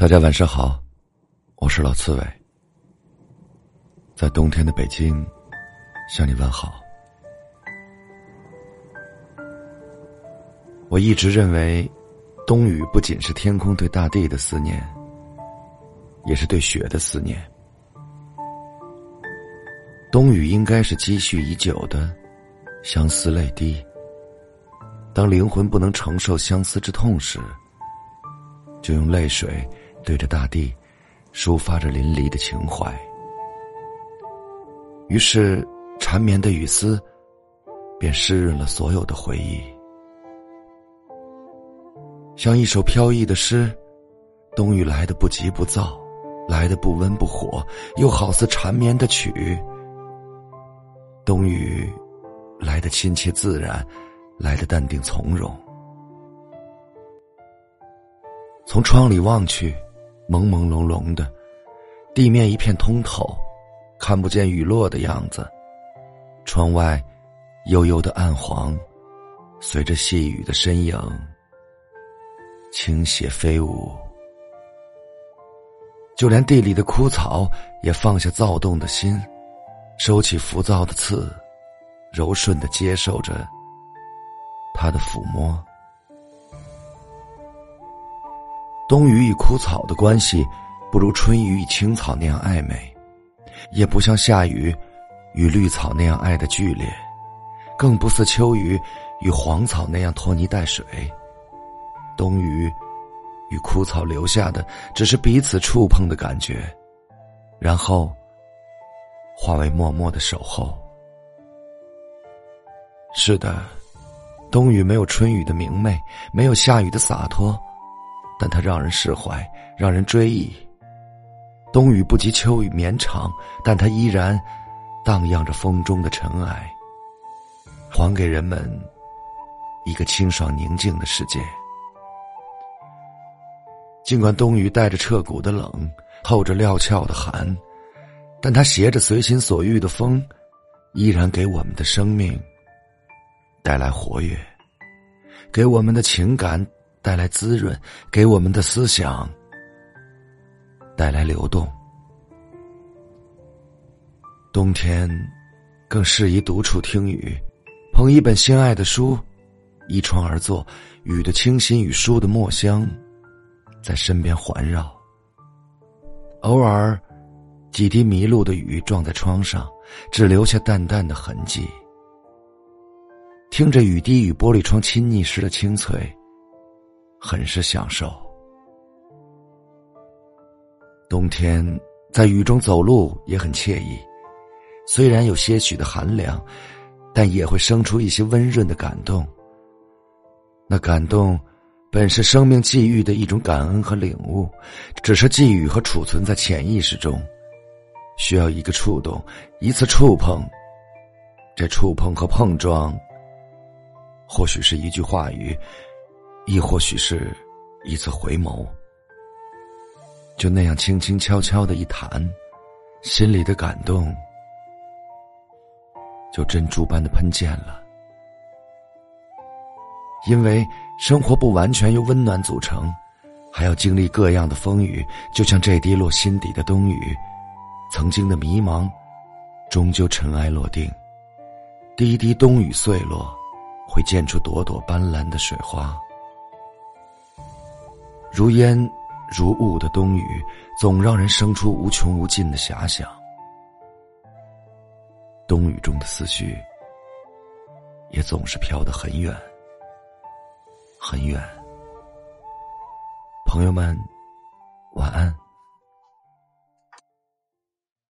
大家晚上好，我是老刺猬，在冬天的北京向你问好。我一直认为，冬雨不仅是天空对大地的思念，也是对雪的思念。冬雨应该是积蓄已久的相思泪滴。当灵魂不能承受相思之痛时，就用泪水。对着大地，抒发着淋漓的情怀。于是，缠绵的雨丝，便湿润了所有的回忆。像一首飘逸的诗，冬雨来的不急不躁，来的不温不火，又好似缠绵的曲。冬雨来的亲切自然，来的淡定从容。从窗里望去。朦朦胧胧的，地面一片通透，看不见雨落的样子。窗外，幽幽的暗黄，随着细雨的身影，倾斜飞舞。就连地里的枯草也放下躁动的心，收起浮躁的刺，柔顺的接受着他的抚摸。冬雨与枯草的关系，不如春雨与青草那样暧昧，也不像夏雨与绿草那样爱的剧烈，更不似秋雨与黄草那样拖泥带水。冬雨与枯草留下的，只是彼此触碰的感觉，然后化为默默的守候。是的，冬雨没有春雨的明媚，没有夏雨的洒脱。但它让人释怀，让人追忆。冬雨不及秋雨绵长，但它依然荡漾着风中的尘埃，还给人们一个清爽宁静的世界。尽管冬雨带着彻骨的冷，透着料峭的寒，但它携着随心所欲的风，依然给我们的生命带来活跃，给我们的情感。带来滋润，给我们的思想带来流动。冬天更适宜独处听雨，捧一本心爱的书，依窗而坐，雨的清新与书的墨香在身边环绕。偶尔几滴迷路的雨撞在窗上，只留下淡淡的痕迹。听着雨滴与玻璃窗亲昵时的清脆。很是享受。冬天在雨中走路也很惬意，虽然有些许的寒凉，但也会生出一些温润的感动。那感动，本是生命际遇的一种感恩和领悟，只是寄予和储存在潜意识中，需要一个触动，一次触碰。这触碰和碰撞，或许是一句话语。亦或许是一次回眸，就那样轻轻悄悄的一弹，心里的感动就珍珠般的喷溅了。因为生活不完全由温暖组成，还要经历各样的风雨，就像这滴落心底的冬雨，曾经的迷茫，终究尘埃落定，滴滴冬雨碎落，会溅出朵朵斑斓的水花。如烟如雾的冬雨，总让人生出无穷无尽的遐想。冬雨中的思绪，也总是飘得很远，很远。朋友们，晚安。